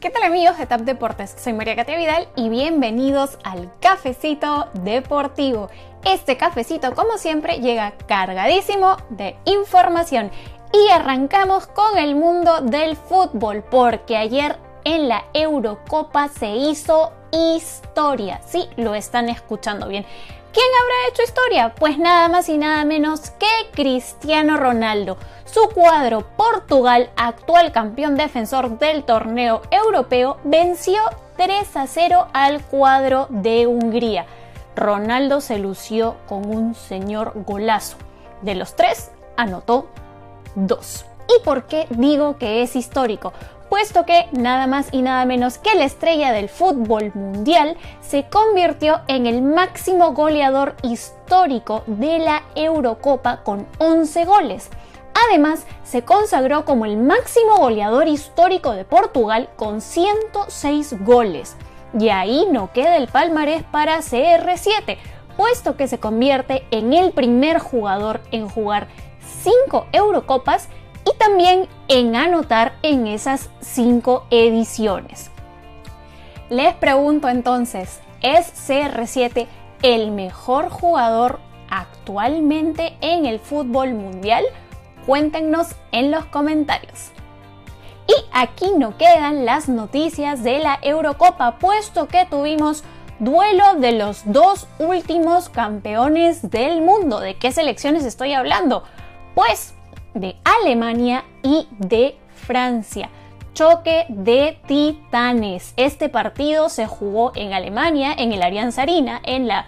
¿Qué tal amigos de TAP Deportes? Soy María Katia Vidal y bienvenidos al Cafecito Deportivo. Este cafecito, como siempre, llega cargadísimo de información y arrancamos con el mundo del fútbol porque ayer en la Eurocopa se hizo historia. Sí, lo están escuchando bien. ¿Quién habrá hecho historia? Pues nada más y nada menos que Cristiano Ronaldo. Su cuadro Portugal, actual campeón defensor del torneo europeo, venció 3 a 0 al cuadro de Hungría. Ronaldo se lució con un señor golazo. De los tres, anotó dos. ¿Y por qué digo que es histórico? Puesto que nada más y nada menos que la estrella del fútbol mundial se convirtió en el máximo goleador histórico de la Eurocopa con 11 goles. Además, se consagró como el máximo goleador histórico de Portugal con 106 goles. Y ahí no queda el palmarés para CR7, puesto que se convierte en el primer jugador en jugar 5 Eurocopas y también en anotar en esas cinco ediciones. Les pregunto entonces, ¿es CR7 el mejor jugador actualmente en el fútbol mundial? Cuéntenos en los comentarios. Y aquí no quedan las noticias de la Eurocopa, puesto que tuvimos duelo de los dos últimos campeones del mundo. ¿De qué selecciones estoy hablando? Pues de Alemania y de Francia. Choque de titanes. Este partido se jugó en Alemania, en el Allianz Arena, en la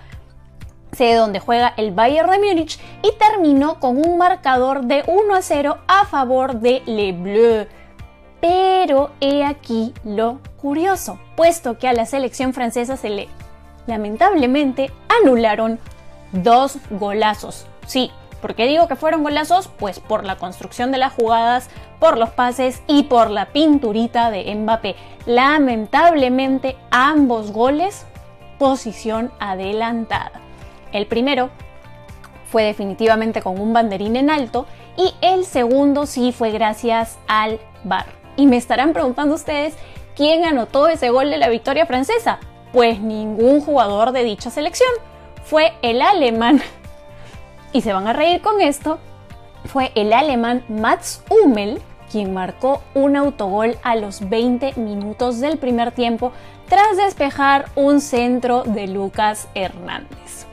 sede donde juega el Bayern de Múnich y terminó con un marcador de 1 a 0 a favor de Le Bleu. Pero he aquí lo curioso, puesto que a la selección francesa se le lamentablemente anularon dos golazos. Sí, ¿Por qué digo que fueron golazos? Pues por la construcción de las jugadas, por los pases y por la pinturita de Mbappé. Lamentablemente ambos goles posición adelantada. El primero fue definitivamente con un banderín en alto y el segundo sí fue gracias al VAR. Y me estarán preguntando ustedes quién anotó ese gol de la victoria francesa. Pues ningún jugador de dicha selección. Fue el alemán y se van a reír con esto, fue el alemán Mats Hummel quien marcó un autogol a los 20 minutos del primer tiempo tras despejar un centro de Lucas Hernández.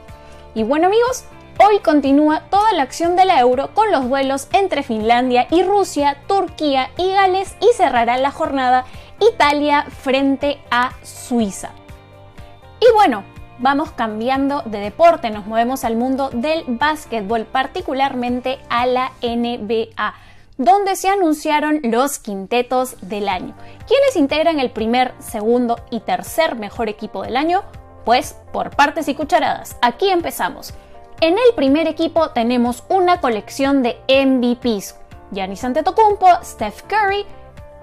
Y bueno amigos, hoy continúa toda la acción de la Euro con los vuelos entre Finlandia y Rusia, Turquía y Gales y cerrará la jornada Italia frente a Suiza. Y bueno, vamos cambiando de deporte, nos movemos al mundo del básquetbol, particularmente a la NBA, donde se anunciaron los quintetos del año. ¿Quiénes integran el primer, segundo y tercer mejor equipo del año? Pues por partes y cucharadas. Aquí empezamos. En el primer equipo tenemos una colección de MVPs. Giannis Antetokounmpo, Steph Curry,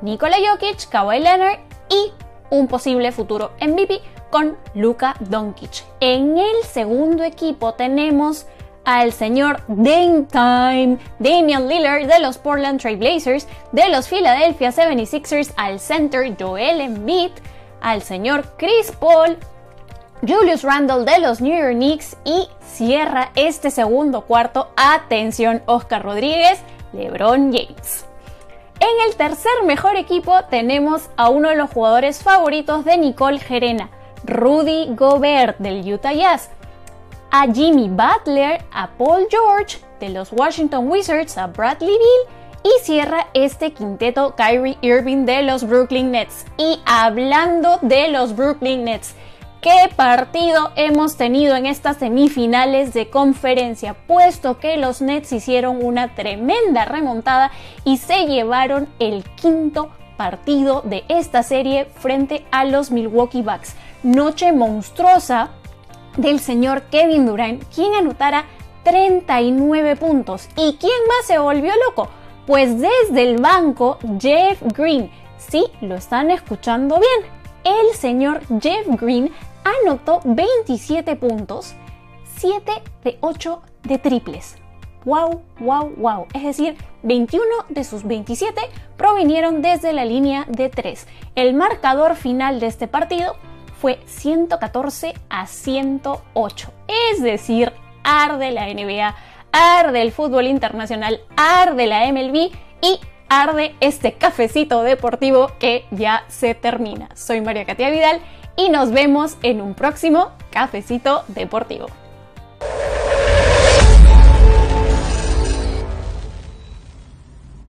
Nikola Jokic, Kawhi Leonard y un posible futuro MVP con Luka Doncic. En el segundo equipo tenemos al señor Dame Damian Lillard de los Portland Trail Blazers, de los Philadelphia 76ers al center Joel Embiid, al señor Chris Paul, Julius Randle de los New York Knicks y cierra este segundo cuarto, atención Oscar Rodríguez, LeBron James. En el tercer mejor equipo tenemos a uno de los jugadores favoritos de Nicole Gerena, Rudy Gobert del Utah Jazz, a Jimmy Butler, a Paul George de los Washington Wizards, a Bradley Beal y cierra este quinteto Kyrie Irving de los Brooklyn Nets. Y hablando de los Brooklyn Nets, ¿qué partido hemos tenido en estas semifinales de conferencia? Puesto que los Nets hicieron una tremenda remontada y se llevaron el quinto partido de esta serie frente a los Milwaukee Bucks noche monstruosa del señor Kevin Durant, quien anotara 39 puntos. ¿Y quién más se volvió loco? Pues desde el banco, Jeff Green. Sí, lo están escuchando bien. El señor Jeff Green anotó 27 puntos, 7 de 8 de triples. wow, wow, wow. Es decir, 21 de sus 27 provinieron desde la línea de 3. El marcador final de este partido fue 114 a 108. Es decir, arde la NBA, arde el fútbol internacional, arde la MLB y arde este cafecito deportivo que ya se termina. Soy María Katia Vidal y nos vemos en un próximo cafecito deportivo.